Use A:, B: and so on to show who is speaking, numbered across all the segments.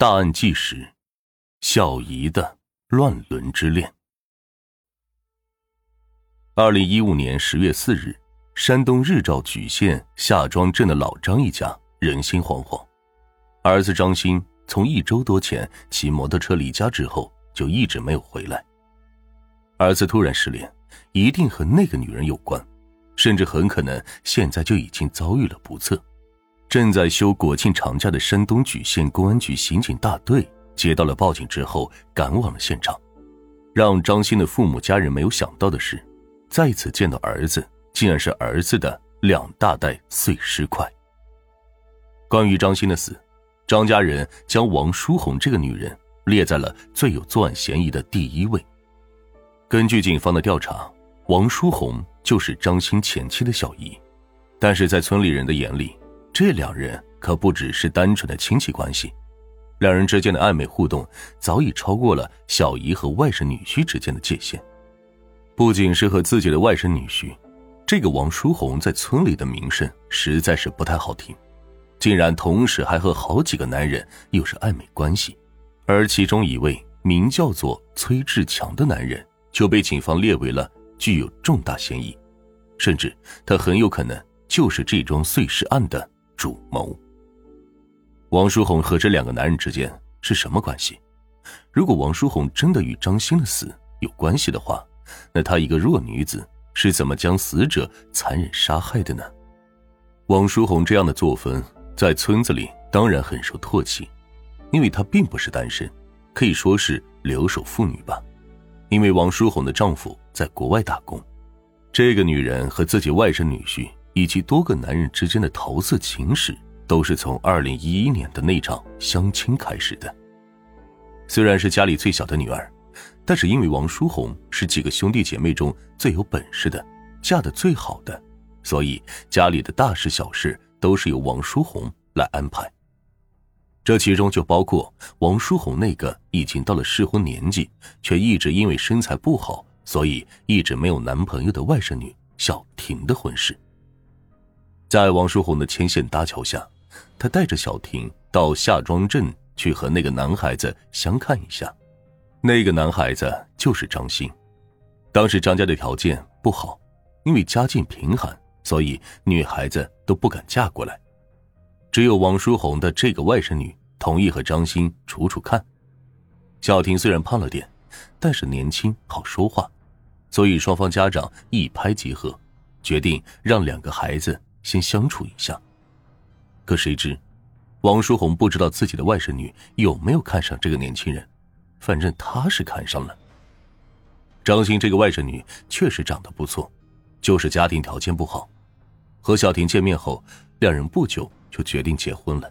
A: 大案纪实：小姨的乱伦之恋。二零一五年十月四日，山东日照莒县夏庄镇的老张一家人心惶惶。儿子张鑫从一周多前骑摩托车离家之后，就一直没有回来。儿子突然失联，一定和那个女人有关，甚至很可能现在就已经遭遇了不测。正在休国庆长假的山东莒县公安局刑警大队接到了报警之后，赶往了现场。让张鑫的父母家人没有想到的是，再次见到儿子，竟然是儿子的两大袋碎尸块。关于张鑫的死，张家人将王淑红这个女人列在了最有作案嫌疑的第一位。根据警方的调查，王淑红就是张鑫前妻的小姨，但是在村里人的眼里。这两人可不只是单纯的亲戚关系，两人之间的暧昧互动早已超过了小姨和外甥女婿之间的界限。不仅是和自己的外甥女婿，这个王淑红在村里的名声实在是不太好听，竟然同时还和好几个男人有着暧昧关系，而其中一位名叫做崔志强的男人就被警方列为了具有重大嫌疑，甚至他很有可能就是这桩碎尸案的。主谋王淑红和这两个男人之间是什么关系？如果王淑红真的与张鑫的死有关系的话，那她一个弱女子是怎么将死者残忍杀害的呢？王淑红这样的作风在村子里当然很受唾弃，因为她并不是单身，可以说是留守妇女吧。因为王淑红的丈夫在国外打工，这个女人和自己外甥女婿。以及多个男人之间的桃色情史，都是从二零一一年的那场相亲开始的。虽然是家里最小的女儿，但是因为王淑红是几个兄弟姐妹中最有本事的，嫁的最好的，所以家里的大事小事都是由王淑红来安排。这其中就包括王淑红那个已经到了适婚年纪，却一直因为身材不好，所以一直没有男朋友的外甥女小婷的婚事。在王淑红的牵线搭桥下，他带着小婷到夏庄镇去和那个男孩子相看一下。那个男孩子就是张鑫。当时张家的条件不好，因为家境贫寒，所以女孩子都不敢嫁过来。只有王淑红的这个外甥女同意和张鑫处处看。小婷虽然胖了点，但是年轻好说话，所以双方家长一拍即合，决定让两个孩子。先相处一下。可谁知，王淑红不知道自己的外甥女有没有看上这个年轻人，反正她是看上了。张鑫这个外甥女确实长得不错，就是家庭条件不好。和小婷见面后，两人不久就决定结婚了。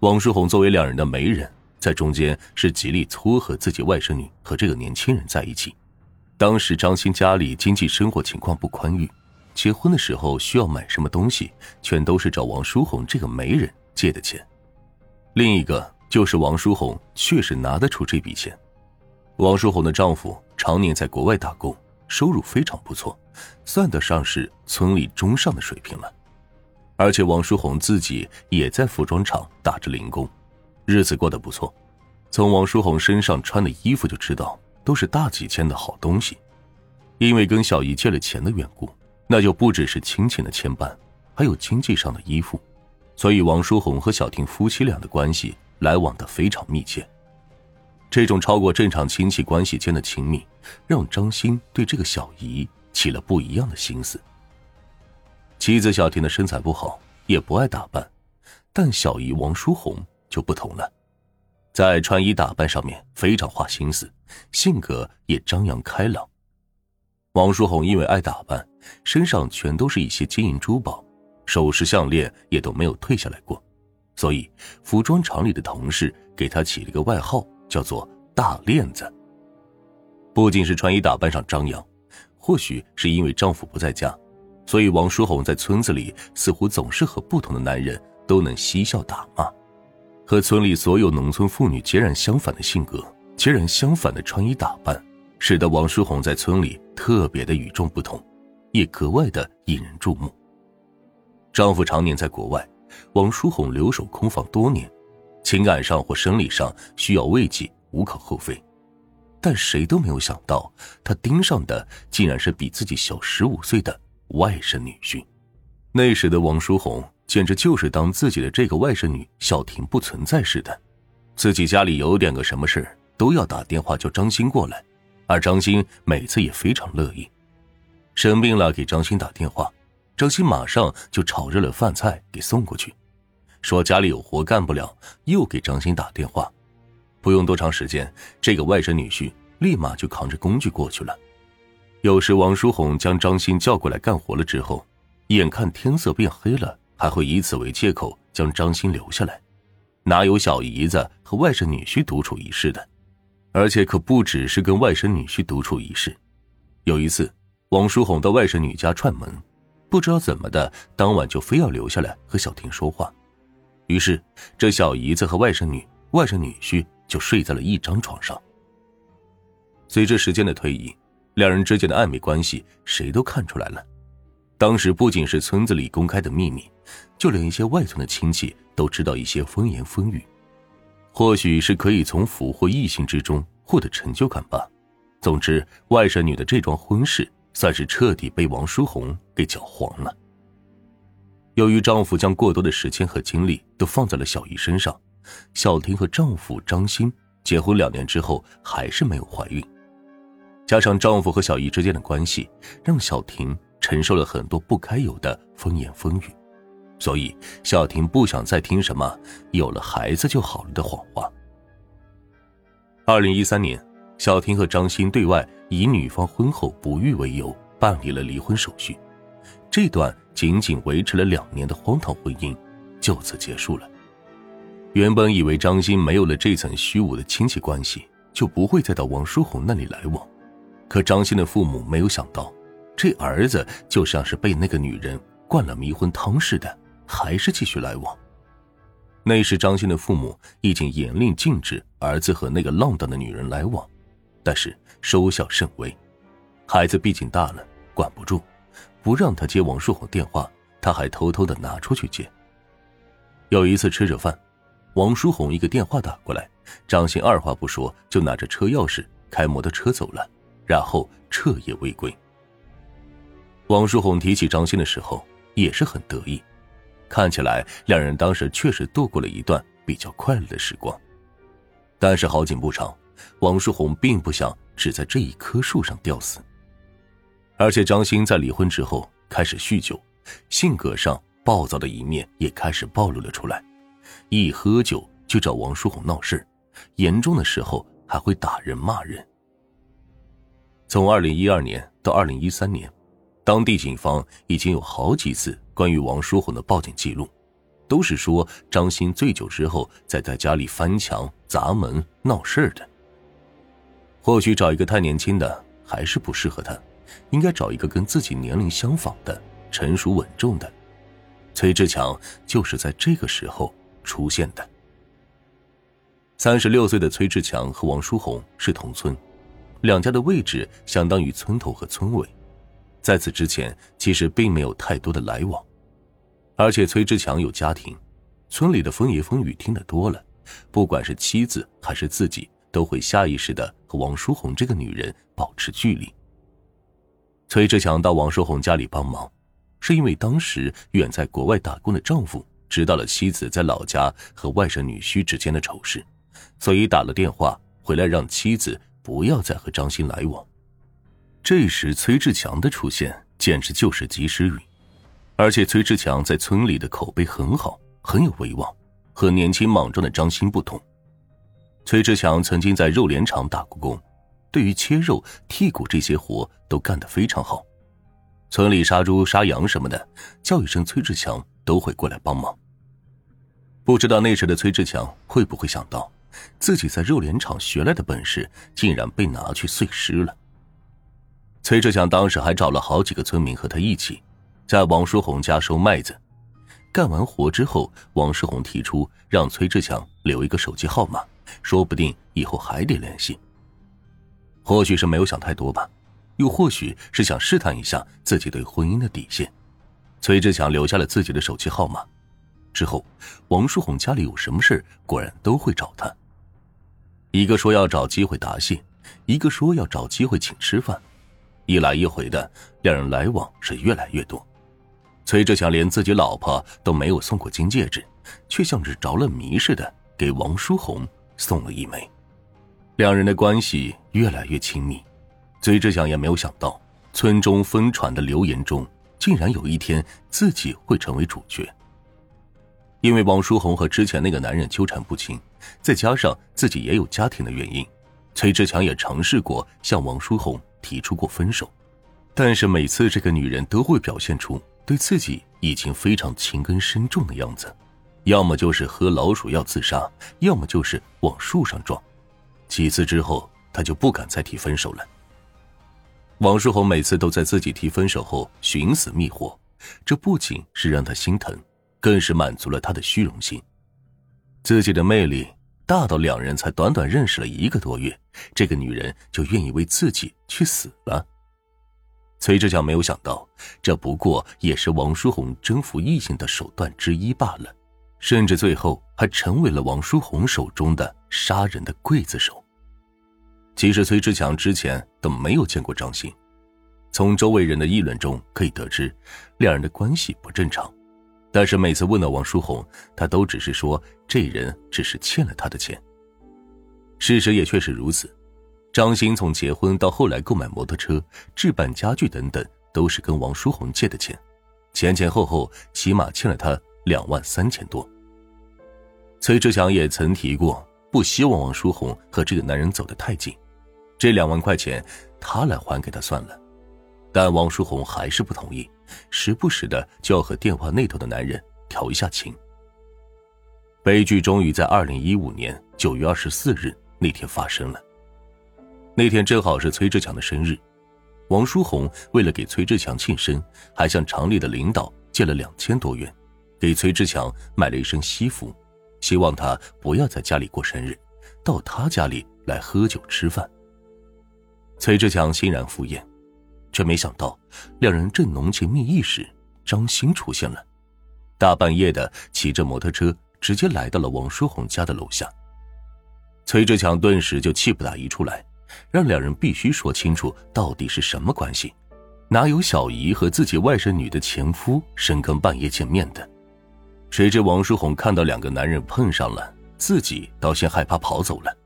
A: 王淑红作为两人的媒人，在中间是极力撮合自己外甥女和这个年轻人在一起。当时张鑫家里经济生活情况不宽裕。结婚的时候需要买什么东西，全都是找王淑红这个媒人借的钱。另一个就是王淑红确实拿得出这笔钱。王淑红的丈夫常年在国外打工，收入非常不错，算得上是村里中上的水平了。而且王淑红自己也在服装厂打着零工，日子过得不错。从王淑红身上穿的衣服就知道，都是大几千的好东西。因为跟小姨借了钱的缘故。那就不只是亲情的牵绊，还有经济上的依附，所以王淑红和小婷夫妻俩的关系来往的非常密切。这种超过正常亲戚关系间的亲密，让张鑫对这个小姨起了不一样的心思。妻子小婷的身材不好，也不爱打扮，但小姨王淑红就不同了，在穿衣打扮上面非常花心思，性格也张扬开朗。王淑红因为爱打扮。身上全都是一些金银珠宝，首饰项链也都没有退下来过，所以服装厂里的同事给她起了个外号，叫做“大链子”。不仅是穿衣打扮上张扬，或许是因为丈夫不在家，所以王淑红在村子里似乎总是和不同的男人都能嬉笑打骂，和村里所有农村妇女截然相反的性格，截然相反的穿衣打扮，使得王淑红在村里特别的与众不同。也格外的引人注目。丈夫常年在国外，王淑红留守空房多年，情感上或生理上需要慰藉，无可厚非。但谁都没有想到，他盯上的竟然是比自己小十五岁的外甥女婿。那时的王书红简直就是当自己的这个外甥女小婷不存在似的，自己家里有点个什么事都要打电话叫张鑫过来，而张鑫每次也非常乐意。生病了给张鑫打电话，张鑫马上就炒热了饭菜给送过去，说家里有活干不了，又给张鑫打电话。不用多长时间，这个外甥女婿立马就扛着工具过去了。有时王书红将张鑫叫过来干活了之后，眼看天色变黑了，还会以此为借口将张鑫留下来。哪有小姨子和外甥女婿独处一室的？而且可不只是跟外甥女婿独处一室。有一次，王书红到外甥女家串门，不知道怎么的，当晚就非要留下来和小婷说话。于是，这小姨子和外甥女、外甥女婿。就睡在了一张床上。随着时间的推移，两人之间的暧昧关系谁都看出来了。当时不仅是村子里公开的秘密，就连一些外村的亲戚都知道一些风言风语。或许是可以从俘获异性之中获得成就感吧。总之，外甥女的这桩婚事算是彻底被王书红给搅黄了。由于丈夫将过多的时间和精力都放在了小姨身上。小婷和丈夫张鑫结婚两年之后还是没有怀孕，加上丈夫和小姨之间的关系，让小婷承受了很多不该有的风言风语，所以小婷不想再听什么“有了孩子就好了”的谎话。二零一三年，小婷和张鑫对外以女方婚后不育为由办理了离婚手续，这段仅仅维持了两年的荒唐婚姻就此结束了。原本以为张鑫没有了这层虚无的亲戚关系，就不会再到王书红那里来往。可张鑫的父母没有想到，这儿子就像是被那个女人灌了迷魂汤似的，还是继续来往。那时张鑫的父母已经严令禁止儿子和那个浪荡的女人来往，但是收效甚微。孩子毕竟大了，管不住，不让他接王书红电话，他还偷偷的拿出去接。有一次吃着饭。王书红一个电话打过来，张鑫二话不说就拿着车钥匙开摩托车走了，然后彻夜未归。王书红提起张鑫的时候也是很得意，看起来两人当时确实度过了一段比较快乐的时光。但是好景不长，王书红并不想只在这一棵树上吊死，而且张鑫在离婚之后开始酗酒，性格上暴躁的一面也开始暴露了出来。一喝酒就找王书红闹事，严重的时候还会打人骂人。从二零一二年到二零一三年，当地警方已经有好几次关于王书红的报警记录，都是说张鑫醉酒之后在在家里翻墙砸门闹事的。或许找一个太年轻的还是不适合他，应该找一个跟自己年龄相仿的、成熟稳重的。崔志强就是在这个时候。出现的。三十六岁的崔志强和王书红是同村，两家的位置相当于村头和村尾，在此之前其实并没有太多的来往，而且崔志强有家庭，村里的风言风语听得多了，不管是妻子还是自己，都会下意识的和王淑红这个女人保持距离。崔志强到王淑红家里帮忙，是因为当时远在国外打工的丈夫。知道了妻子在老家和外甥女婿之间的丑事，所以打了电话回来让妻子不要再和张鑫来往。这时崔志强的出现简直就是及时雨，而且崔志强在村里的口碑很好，很有威望，和年轻莽撞的张鑫不同。崔志强曾经在肉联厂打过工，对于切肉、剔骨这些活都干得非常好。村里杀猪、杀羊什么的，叫一声崔志强。都会过来帮忙。不知道那时的崔志强会不会想到，自己在肉联厂学来的本事竟然被拿去碎尸了。崔志强当时还找了好几个村民和他一起，在王书红家收麦子。干完活之后，王书红提出让崔志强留一个手机号码，说不定以后还得联系。或许是没有想太多吧，又或许是想试探一下自己对婚姻的底线。崔志强留下了自己的手机号码，之后，王书红家里有什么事果然都会找他。一个说要找机会答谢，一个说要找机会请吃饭，一来一回的，两人来往是越来越多。崔志强连自己老婆都没有送过金戒指，却像是着了迷似的给王书红送了一枚。两人的关系越来越亲密，崔志强也没有想到，村中疯传的流言中，竟然有一天自己会成为主角。因为王书红和之前那个男人纠缠不清，再加上自己也有家庭的原因，崔志强也尝试过向王书红提出过分手，但是每次这个女人都会表现出。对自己已经非常情根深重的样子，要么就是喝老鼠药自杀，要么就是往树上撞。几次之后，他就不敢再提分手了。王书红每次都在自己提分手后寻死觅活，这不仅是让他心疼，更是满足了他的虚荣心。自己的魅力大到两人才短短认识了一个多月，这个女人就愿意为自己去死了。崔志强没有想到，这不过也是王书红征服异性的手段之一罢了，甚至最后还成为了王书红手中的杀人的刽子手。其实崔志强之前都没有见过张鑫，从周围人的议论中可以得知，两人的关系不正常。但是每次问到王书红，他都只是说这人只是欠了他的钱。事实也确实如此。张鑫从结婚到后来购买摩托车、置办家具等等，都是跟王书红借的钱，前前后后起码欠了他两万三千多。崔志强也曾提过，不希望王书红和这个男人走得太近，这两万块钱他来还给他算了。但王书红还是不同意，时不时的就要和电话那头的男人调一下情。悲剧终于在二零一五年九月二十四日那天发生了。那天正好是崔志强的生日，王书红为了给崔志强庆生，还向厂里的领导借了两千多元，给崔志强买了一身西服，希望他不要在家里过生日，到他家里来喝酒吃饭。崔志强欣然赴宴，却没想到两人正浓情蜜意时，张鑫出现了，大半夜的骑着摩托车直接来到了王书红家的楼下。崔志强顿时就气不打一处来。让两人必须说清楚到底是什么关系，哪有小姨和自己外甥女的前夫深更半夜见面的？谁知王书红看到两个男人碰上了，自己倒先害怕跑走了。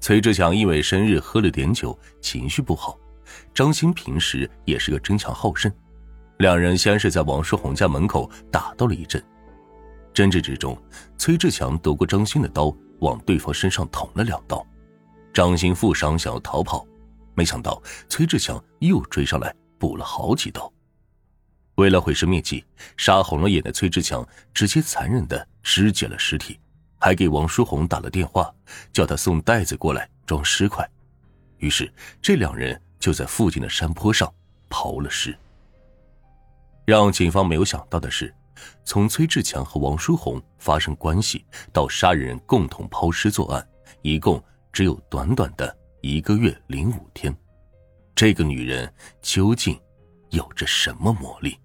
A: 崔志强因为生日喝了点酒，情绪不好。张鑫平时也是个争强好胜，两人先是在王书红家门口打斗了一阵，争执之中，崔志强夺过张鑫的刀，往对方身上捅了两刀。张鑫负伤想要逃跑，没想到崔志强又追上来补了好几刀。为了毁尸灭迹，杀红了眼的崔志强直接残忍的肢解了尸体，还给王书红打了电话，叫他送袋子过来装尸块。于是这两人就在附近的山坡上刨了尸。让警方没有想到的是，从崔志强和王书红发生关系到杀人共同抛尸作案，一共。只有短短的一个月零五天，这个女人究竟有着什么魔力？